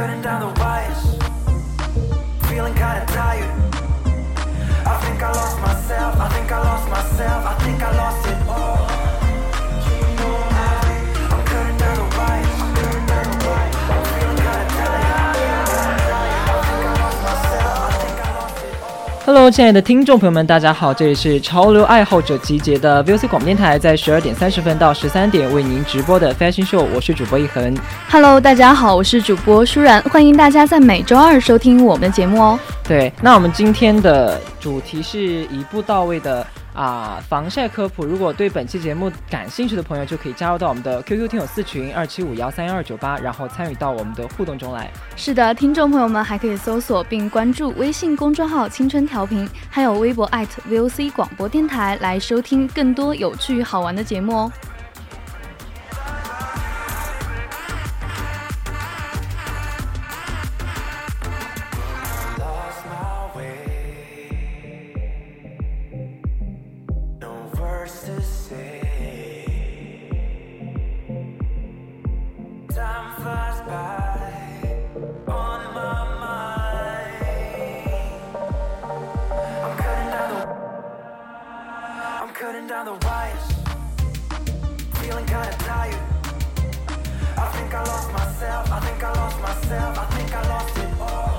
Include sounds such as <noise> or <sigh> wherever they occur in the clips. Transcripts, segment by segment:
cutting down the wires. Feeling kinda tired. I think I lost myself. I think I lost myself. I think.！Hello，亲爱的听众朋友们，大家好，这里是潮流爱好者集结的 VOC 广播电台，在十二点三十分到十三点为您直播的 Fashion Show，我是主播一恒。Hello，大家好，我是主播舒然，欢迎大家在每周二收听我们的节目哦。对，那我们今天的主题是一步到位的。啊，防晒科普，如果对本期节目感兴趣的朋友，就可以加入到我们的 QQ 听友四群二七五幺三幺二九八，然后参与到我们的互动中来。是的，听众朋友们还可以搜索并关注微信公众号“青春调频”，还有微博 @VOC 广播电台来收听更多有趣好玩的节目哦。Cutting down the wires. Feeling kinda tired. I think I lost myself, I think I lost myself, I think I lost it all.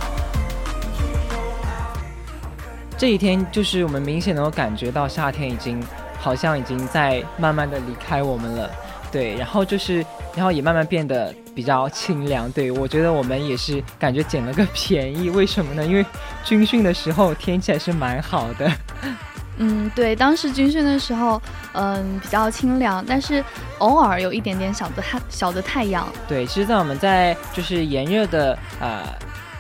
这一天就是我们明显能够感觉到夏天已经好像已经在慢慢的离开我们了，对，然后就是然后也慢慢变得比较清凉，对我觉得我们也是感觉捡了个便宜，为什么呢？因为军训的时候天气还是蛮好的。嗯，对，当时军训的时候，嗯，比较清凉，但是偶尔有一点点小的太小的太阳。对，其实，在我们在就是炎热的呃。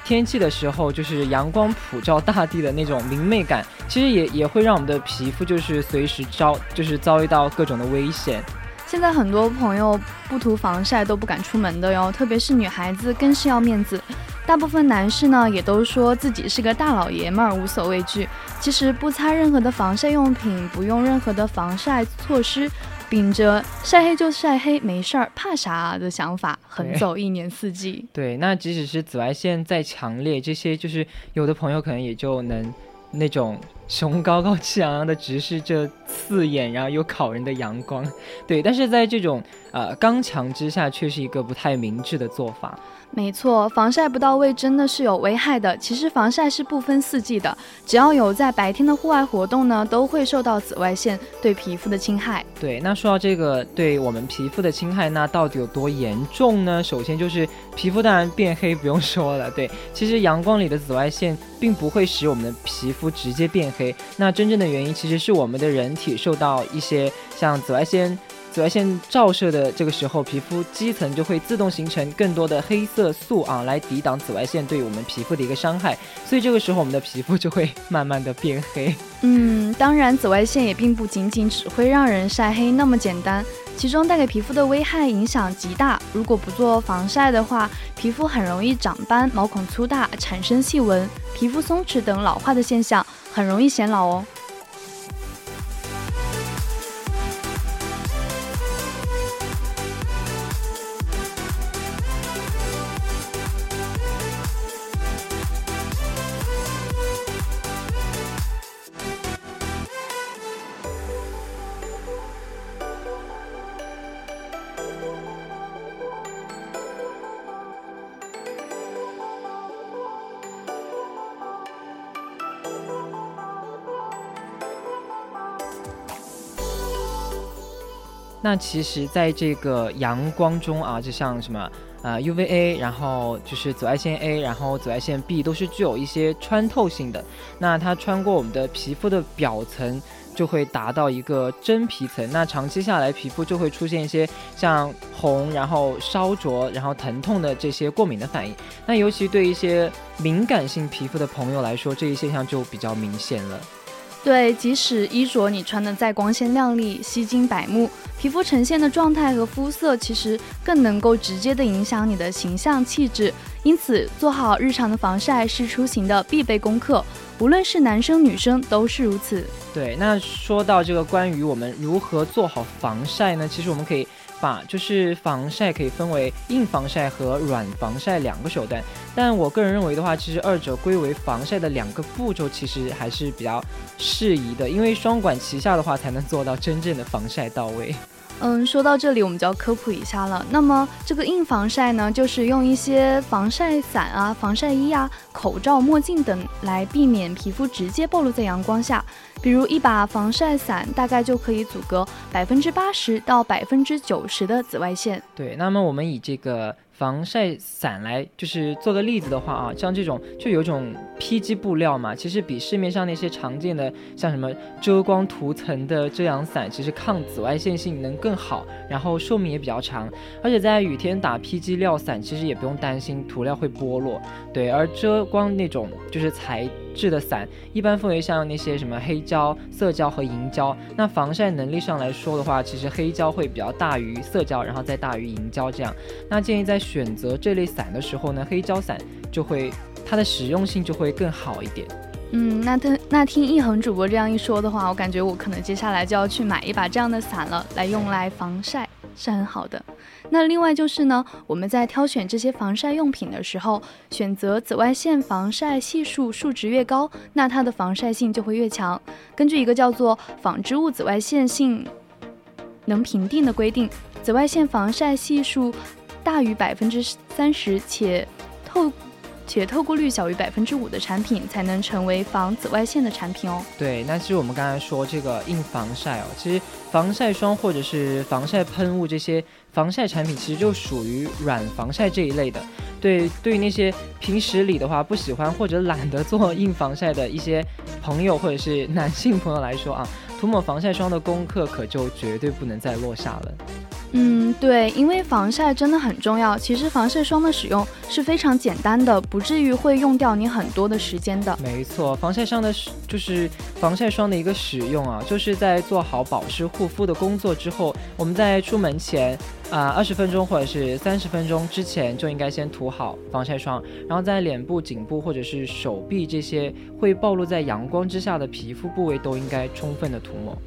天气的时候，就是阳光普照大地的那种明媚感，其实也也会让我们的皮肤就是随时遭就是遭遇到各种的危险。现在很多朋友不涂防晒都不敢出门的哟，特别是女孩子更是要面子。大部分男士呢也都说自己是个大老爷们儿，无所畏惧。其实不擦任何的防晒用品，不用任何的防晒措施。秉着晒黑就晒黑，没事儿，怕啥的想法，横走一年四季。对，那即使是紫外线再强烈，这些就是有的朋友可能也就能那种雄高高气昂昂的直视着刺眼然后又烤人的阳光。<laughs> 对，但是在这种呃刚强之下，却是一个不太明智的做法。没错，防晒不到位真的是有危害的。其实防晒是不分四季的，只要有在白天的户外活动呢，都会受到紫外线对皮肤的侵害。对，那说到这个对我们皮肤的侵害，那到底有多严重呢？首先就是皮肤当然变黑不用说了，对，其实阳光里的紫外线并不会使我们的皮肤直接变黑，那真正的原因其实是我们的人体受到一些像紫外线。紫外线照射的这个时候，皮肤基层就会自动形成更多的黑色素啊，来抵挡紫外线对我们皮肤的一个伤害，所以这个时候我们的皮肤就会慢慢的变黑。嗯，当然，紫外线也并不仅仅只会让人晒黑那么简单，其中带给皮肤的危害影响极大。如果不做防晒的话，皮肤很容易长斑、毛孔粗大、产生细纹、皮肤松弛等老化的现象，很容易显老哦。那其实，在这个阳光中啊，就像什么呃 UVA，然后就是紫外线 A，然后紫外线 B 都是具有一些穿透性的。那它穿过我们的皮肤的表层，就会达到一个真皮层。那长期下来，皮肤就会出现一些像红，然后烧灼，然后疼痛的这些过敏的反应。那尤其对一些敏感性皮肤的朋友来说，这一现象就比较明显了。对，即使衣着你穿的再光鲜亮丽、吸睛百目，皮肤呈现的状态和肤色，其实更能够直接的影响你的形象气质。因此，做好日常的防晒是出行的必备功课，无论是男生女生都是如此。对，那说到这个关于我们如何做好防晒呢？其实我们可以。法就是防晒可以分为硬防晒和软防晒两个手段，但我个人认为的话，其实二者归为防晒的两个步骤，其实还是比较适宜的，因为双管齐下的话，才能做到真正的防晒到位。嗯，说到这里，我们就要科普一下了。那么这个硬防晒呢，就是用一些防晒伞啊、防晒衣啊、口罩、墨镜等来避免皮肤直接暴露在阳光下。比如一把防晒伞，大概就可以阻隔百分之八十到百分之九十的紫外线。对，那么我们以这个。防晒伞来就是做个例子的话啊，像这种就有种 PG 布料嘛，其实比市面上那些常见的像什么遮光涂层的遮阳伞，其实抗紫外线性能更好，然后寿命也比较长。而且在雨天打 PG 料伞，其实也不用担心涂料会剥落。对，而遮光那种就是材质的伞，一般分为像那些什么黑胶、色胶和银胶。那防晒能力上来说的话，其实黑胶会比较大于色胶，然后再大于银胶这样。那建议在选择这类伞的时候呢，黑胶伞就会它的实用性就会更好一点。嗯，那听那听一恒主播这样一说的话，我感觉我可能接下来就要去买一把这样的伞了，来用来防晒是很好的。那另外就是呢，我们在挑选这些防晒用品的时候，选择紫外线防晒系数数值越高，那它的防晒性就会越强。根据一个叫做纺织物紫外线性能评定的规定，紫外线防晒系数。大于百分之三十且透且透过率小于百分之五的产品，才能成为防紫外线的产品哦。对，那其实我们刚才说这个硬防晒哦，其实防晒霜或者是防晒喷雾这些防晒产品，其实就属于软防晒这一类的。对，对于那些平时里的话不喜欢或者懒得做硬防晒的一些朋友或者是男性朋友来说啊，涂抹防晒霜的功课可就绝对不能再落下了。嗯，对，因为防晒真的很重要。其实防晒霜的使用是非常简单的，不至于会用掉你很多的时间的。没错，防晒霜的使就是防晒霜的一个使用啊，就是在做好保湿护肤的工作之后，我们在出门前啊二十分钟或者是三十分钟之前就应该先涂好防晒霜，然后在脸部、颈部或者是手臂这些会暴露在阳光之下的皮肤部位都应该充分的涂抹。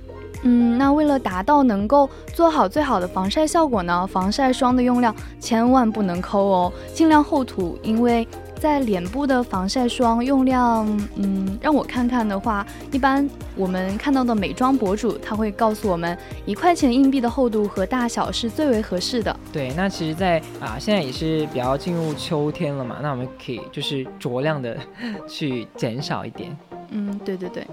嗯，那为了达到能够做好最好的防晒效果呢，防晒霜的用量千万不能抠哦，尽量厚涂。因为在脸部的防晒霜用量，嗯，让我看看的话，一般我们看到的美妆博主他会告诉我们，一块钱硬币的厚度和大小是最为合适的。对，那其实，在啊，现在也是比较进入秋天了嘛，那我们可以就是酌量的去减少一点。嗯，对对对。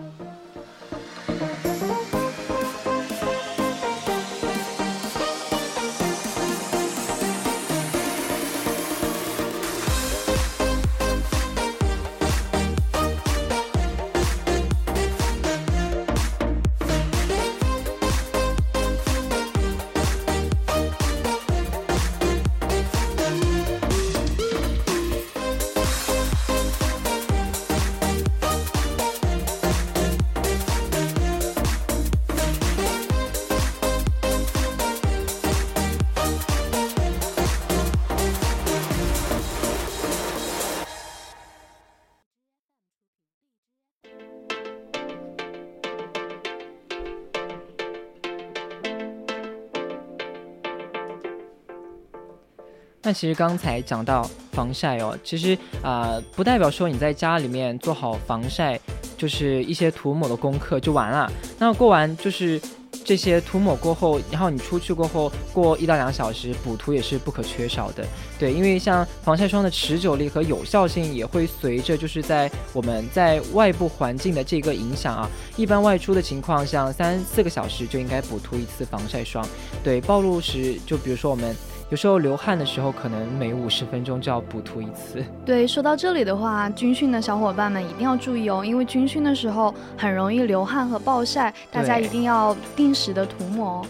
那其实刚才讲到防晒哦，其实啊不代表说你在家里面做好防晒，就是一些涂抹的功课就完了。那过完就是这些涂抹过后，然后你出去过后过一到两小时补涂也是不可缺少的。对，因为像防晒霜的持久力和有效性也会随着就是在我们在外部环境的这个影响啊，一般外出的情况，像三四个小时就应该补涂一次防晒霜。对，暴露时就比如说我们。有时候流汗的时候，可能每五十分钟就要补涂一次。<laughs> 对，说到这里的话，军训的小伙伴们一定要注意哦，因为军训的时候很容易流汗和暴晒，大家一定要定时的涂抹哦。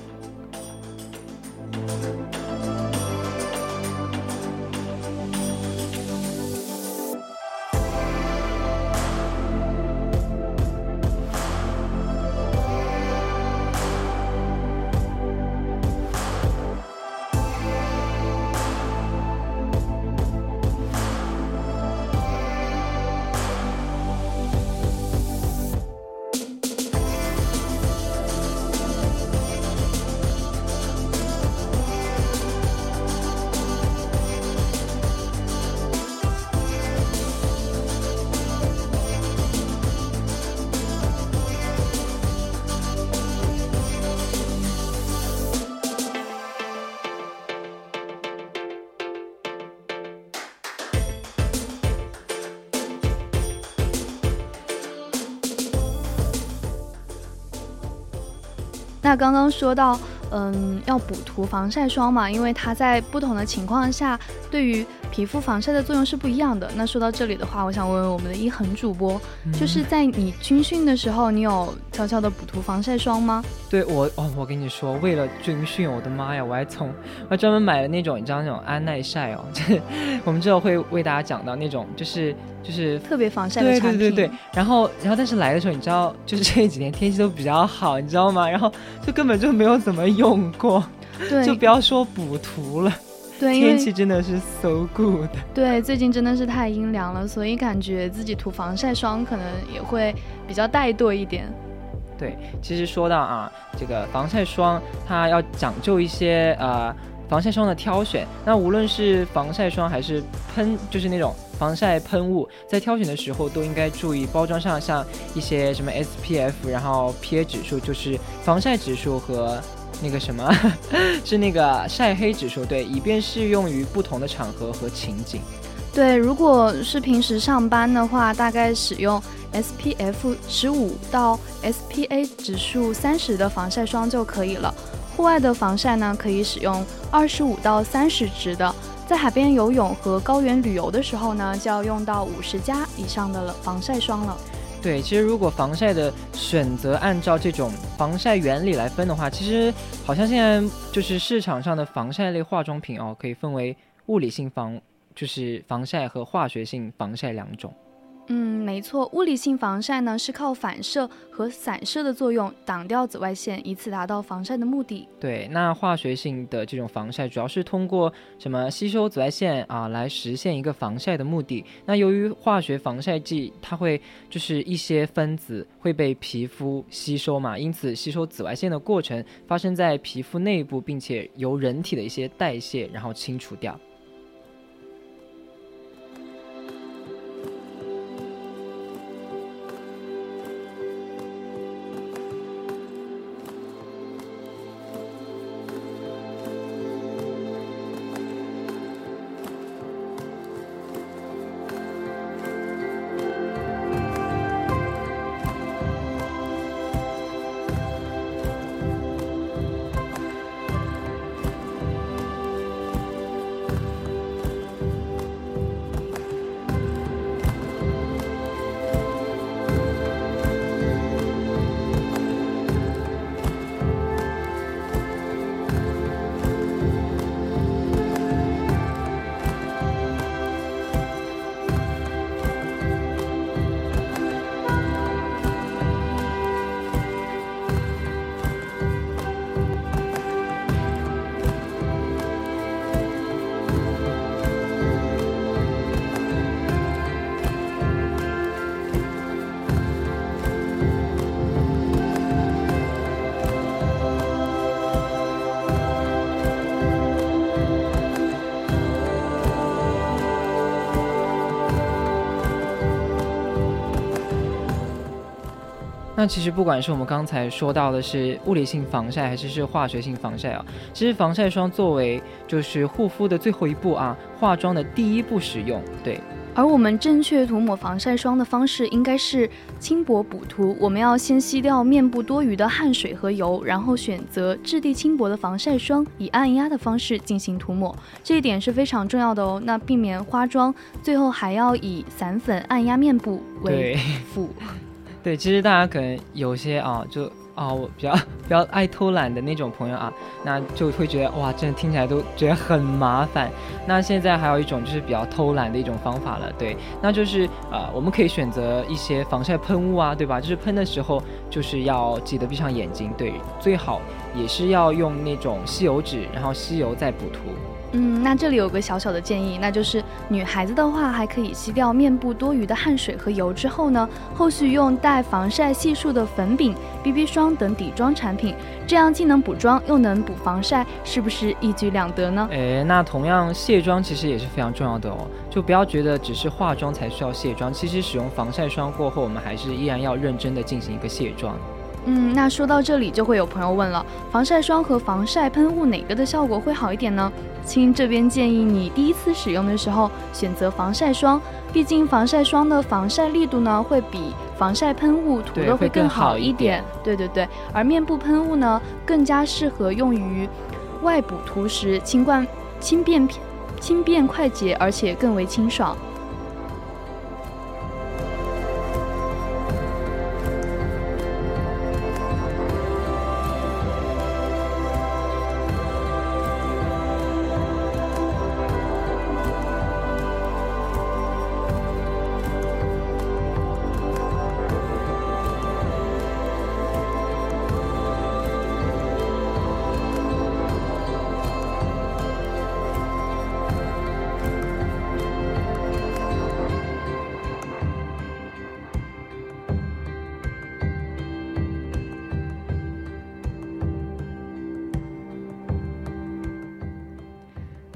那刚刚说到，嗯，要补涂防晒霜嘛，因为它在不同的情况下，对于皮肤防晒的作用是不一样的。那说到这里的话，我想问问我们的一恒主播，就是在你军训的时候，你有悄悄的补涂防晒霜吗？对我，哦，我跟你说，为了军训，我的妈呀，我还从我还专门买了那种，你知道那种安耐晒哦，<laughs> 就是我们之后会为大家讲到那种，就是。就是特别防晒的产品，对对对对。然后，然后，但是来的时候，你知道，就是这几天天气都比较好，你知道吗？然后就根本就没有怎么用过，对，就不要说补涂了。对，天气真的是 so good。对，最近真的是太阴凉了，所以感觉自己涂防晒霜可能也会比较怠惰一点。对，其实说到啊，这个防晒霜它要讲究一些呃防晒霜的挑选。那无论是防晒霜还是喷，就是那种。防晒喷雾在挑选的时候都应该注意包装上像一些什么 SPF，然后 PA 指数就是防晒指数和那个什么 <laughs> 是那个晒黑指数，对，以便适用于不同的场合和情景。对，如果是平时上班的话，大概使用 SPF 十五到 SPA 指数三十的防晒霜就可以了。户外的防晒呢，可以使用二十五到三十值的。在海边游泳和高原旅游的时候呢，就要用到五十加以上的防晒霜了。对，其实如果防晒的选择按照这种防晒原理来分的话，其实好像现在就是市场上的防晒类化妆品哦，可以分为物理性防，就是防晒和化学性防晒两种。嗯，没错，物理性防晒呢是靠反射和散射的作用挡掉紫外线，以此达到防晒的目的。对，那化学性的这种防晒主要是通过什么吸收紫外线啊来实现一个防晒的目的。那由于化学防晒剂它会就是一些分子会被皮肤吸收嘛，因此吸收紫外线的过程发生在皮肤内部，并且由人体的一些代谢然后清除掉。那其实不管是我们刚才说到的是物理性防晒，还是是化学性防晒啊，其实防晒霜作为就是护肤的最后一步啊，化妆的第一步使用，对。而我们正确涂抹防晒霜的方式应该是轻薄补涂。我们要先吸掉面部多余的汗水和油，然后选择质地轻薄的防晒霜，以按压的方式进行涂抹。这一点是非常重要的哦。那避免花妆，最后还要以散粉按压面部为辅。对，其实大家可能有些啊，就。啊，我比较比较爱偷懒的那种朋友啊，那就会觉得哇，真的听起来都觉得很麻烦。那现在还有一种就是比较偷懒的一种方法了，对，那就是呃，我们可以选择一些防晒喷雾啊，对吧？就是喷的时候就是要记得闭上眼睛，对，最好也是要用那种吸油纸，然后吸油再补涂。嗯，那这里有个小小的建议，那就是女孩子的话，还可以吸掉面部多余的汗水和油之后呢，后续用带防晒系数的粉饼、BB 霜等底妆产品，这样既能补妆又能补防晒，是不是一举两得呢？诶，那同样卸妆其实也是非常重要的哦，就不要觉得只是化妆才需要卸妆，其实使用防晒霜过后，我们还是依然要认真的进行一个卸妆。嗯，那说到这里，就会有朋友问了，防晒霜和防晒喷雾哪个的效果会好一点呢？亲这边建议你第一次使用的时候选择防晒霜，毕竟防晒霜的防晒力度呢会比防晒喷雾涂的会更好一点。对对对，而面部喷雾呢更加适合用于外补涂时，轻惯轻便轻便快捷，而且更为清爽。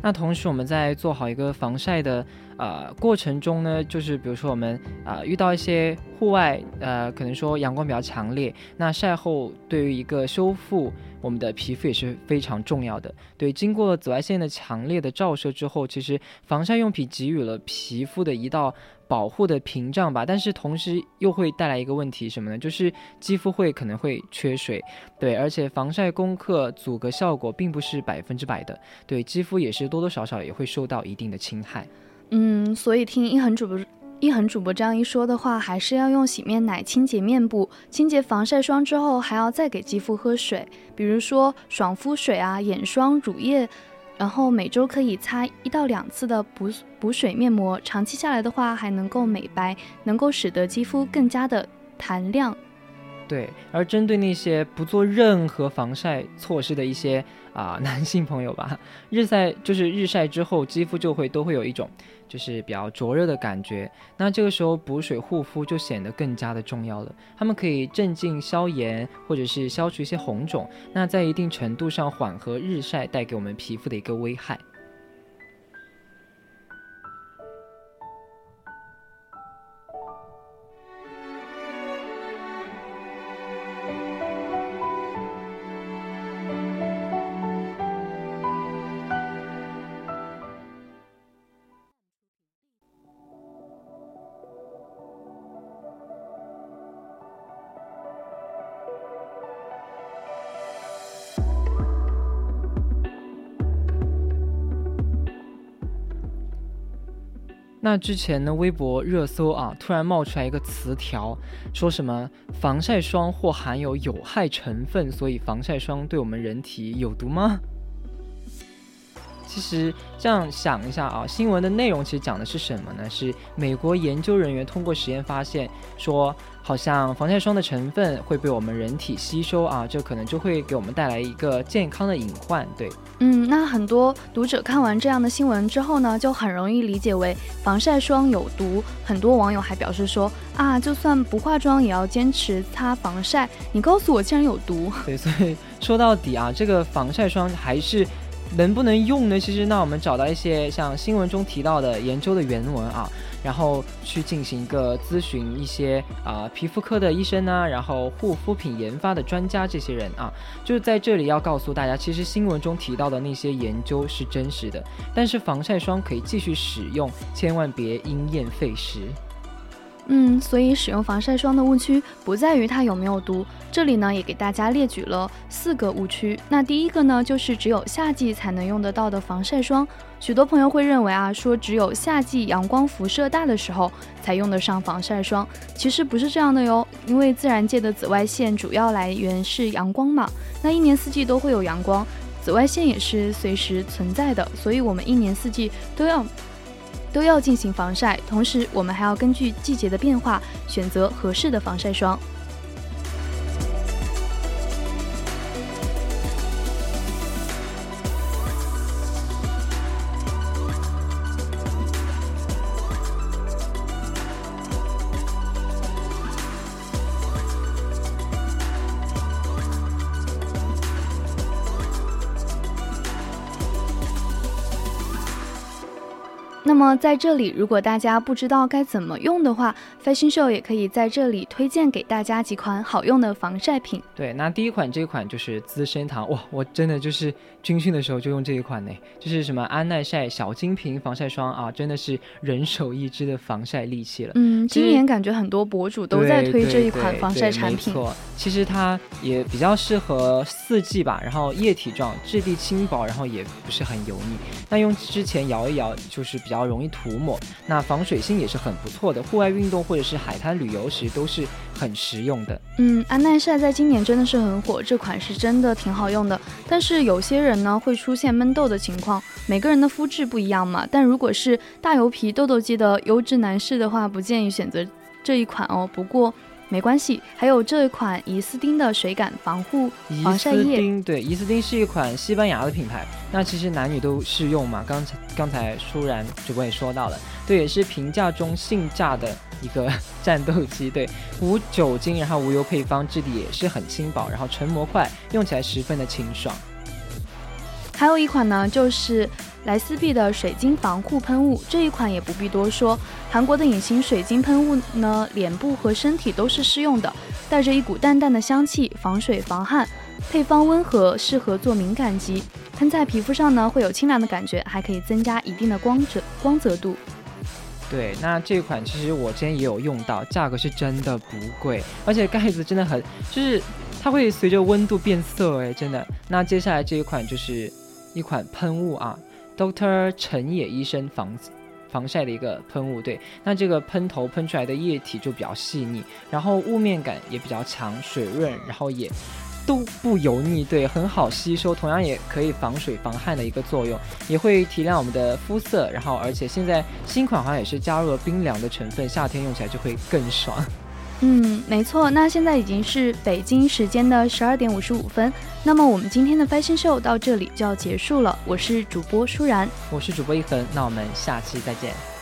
那同时，我们在做好一个防晒的呃过程中呢，就是比如说我们啊遇到一些户外呃，可能说阳光比较强烈，那晒后对于一个修复我们的皮肤也是非常重要的。对，经过紫外线的强烈的照射之后，其实防晒用品给予了皮肤的一道。保护的屏障吧，但是同时又会带来一个问题什么呢？就是肌肤会可能会缺水，对，而且防晒功课阻隔效果并不是百分之百的，对，肌肤也是多多少少也会受到一定的侵害。嗯，所以听一恒主播一恒主播这样一说的话，还是要用洗面奶清洁面部，清洁防晒霜之后，还要再给肌肤喝水，比如说爽肤水啊、眼霜、乳液。然后每周可以擦一到两次的补补水面膜，长期下来的话还能够美白，能够使得肌肤更加的弹亮。对，而针对那些不做任何防晒措施的一些啊 <laughs> 男性朋友吧，日晒就是日晒之后，肌肤就会都会有一种就是比较灼热的感觉。那这个时候补水护肤就显得更加的重要了。它们可以镇静消炎，或者是消除一些红肿，那在一定程度上缓和日晒带给我们皮肤的一个危害。那之前呢，微博热搜啊，突然冒出来一个词条，说什么防晒霜或含有有害成分，所以防晒霜对我们人体有毒吗？其实这样想一下啊，新闻的内容其实讲的是什么呢？是美国研究人员通过实验发现，说好像防晒霜的成分会被我们人体吸收啊，这可能就会给我们带来一个健康的隐患。对，嗯，那很多读者看完这样的新闻之后呢，就很容易理解为防晒霜有毒。很多网友还表示说啊，就算不化妆也要坚持擦防晒。你告诉我竟然有毒？对，所以说到底啊，这个防晒霜还是。能不能用呢？其实那我们找到一些像新闻中提到的研究的原文啊，然后去进行一个咨询一些啊皮肤科的医生啊，然后护肤品研发的专家这些人啊，就是在这里要告诉大家，其实新闻中提到的那些研究是真实的，但是防晒霜可以继续使用，千万别因噎废食。嗯，所以使用防晒霜的误区不在于它有没有毒。这里呢也给大家列举了四个误区。那第一个呢，就是只有夏季才能用得到的防晒霜。许多朋友会认为啊，说只有夏季阳光辐射大的时候才用得上防晒霜。其实不是这样的哟，因为自然界的紫外线主要来源是阳光嘛。那一年四季都会有阳光，紫外线也是随时存在的，所以我们一年四季都要。都要进行防晒，同时我们还要根据季节的变化选择合适的防晒霜。么在这里，如果大家不知道该怎么用的话，Fashion Show 也可以在这里推荐给大家几款好用的防晒品。对，那第一款这款就是资生堂，哇，我真的就是军训的时候就用这一款呢，就是什么安耐晒小金瓶防晒霜啊，真的是人手一支的防晒利器了。嗯，今年感觉很多博主都在推这一款防晒产品。没错，其实它也比较适合四季吧，然后液体状，质地轻薄，然后也不是很油腻。那用之前摇一摇，就是比较。比较容易涂抹，那防水性也是很不错的，户外运动或者是海滩旅游时都是很实用的。嗯，安耐晒在今年真的是很火，这款是真的挺好用的。但是有些人呢会出现闷痘的情况，每个人的肤质不一样嘛。但如果是大油皮、痘痘肌的优质男士的话，不建议选择这一款哦。不过。没关系，还有这一款怡斯汀的水感防护防晒液。对，怡斯汀是一款西班牙的品牌，那其实男女都适用嘛。刚才刚才舒然主播也说到了，对，也是平价中性价的一个 <laughs> 战斗机。对，无酒精，然后无油配方，质地也是很轻薄，然后成膜快，用起来十分的清爽。还有一款呢，就是莱斯碧的水晶防护喷雾，这一款也不必多说。韩国的隐形水晶喷雾呢，脸部和身体都是适用的，带着一股淡淡的香气，防水防汗，配方温和，适合做敏感肌。喷在皮肤上呢，会有清凉的感觉，还可以增加一定的光泽光泽度。对，那这款其实我之前也有用到，价格是真的不贵，而且盖子真的很，就是它会随着温度变色，哎，真的。那接下来这一款就是。一款喷雾啊，Doctor 陈野医生防防晒的一个喷雾，对，那这个喷头喷出来的液体就比较细腻，然后雾面感也比较强，水润，然后也都不油腻，对，很好吸收，同样也可以防水防汗的一个作用，也会提亮我们的肤色，然后而且现在新款好像也是加入了冰凉的成分，夏天用起来就会更爽。嗯，没错。那现在已经是北京时间的十二点五十五分。那么我们今天的 Fashion Show 到这里就要结束了。我是主播舒然，我是主播一恒。那我们下期再见。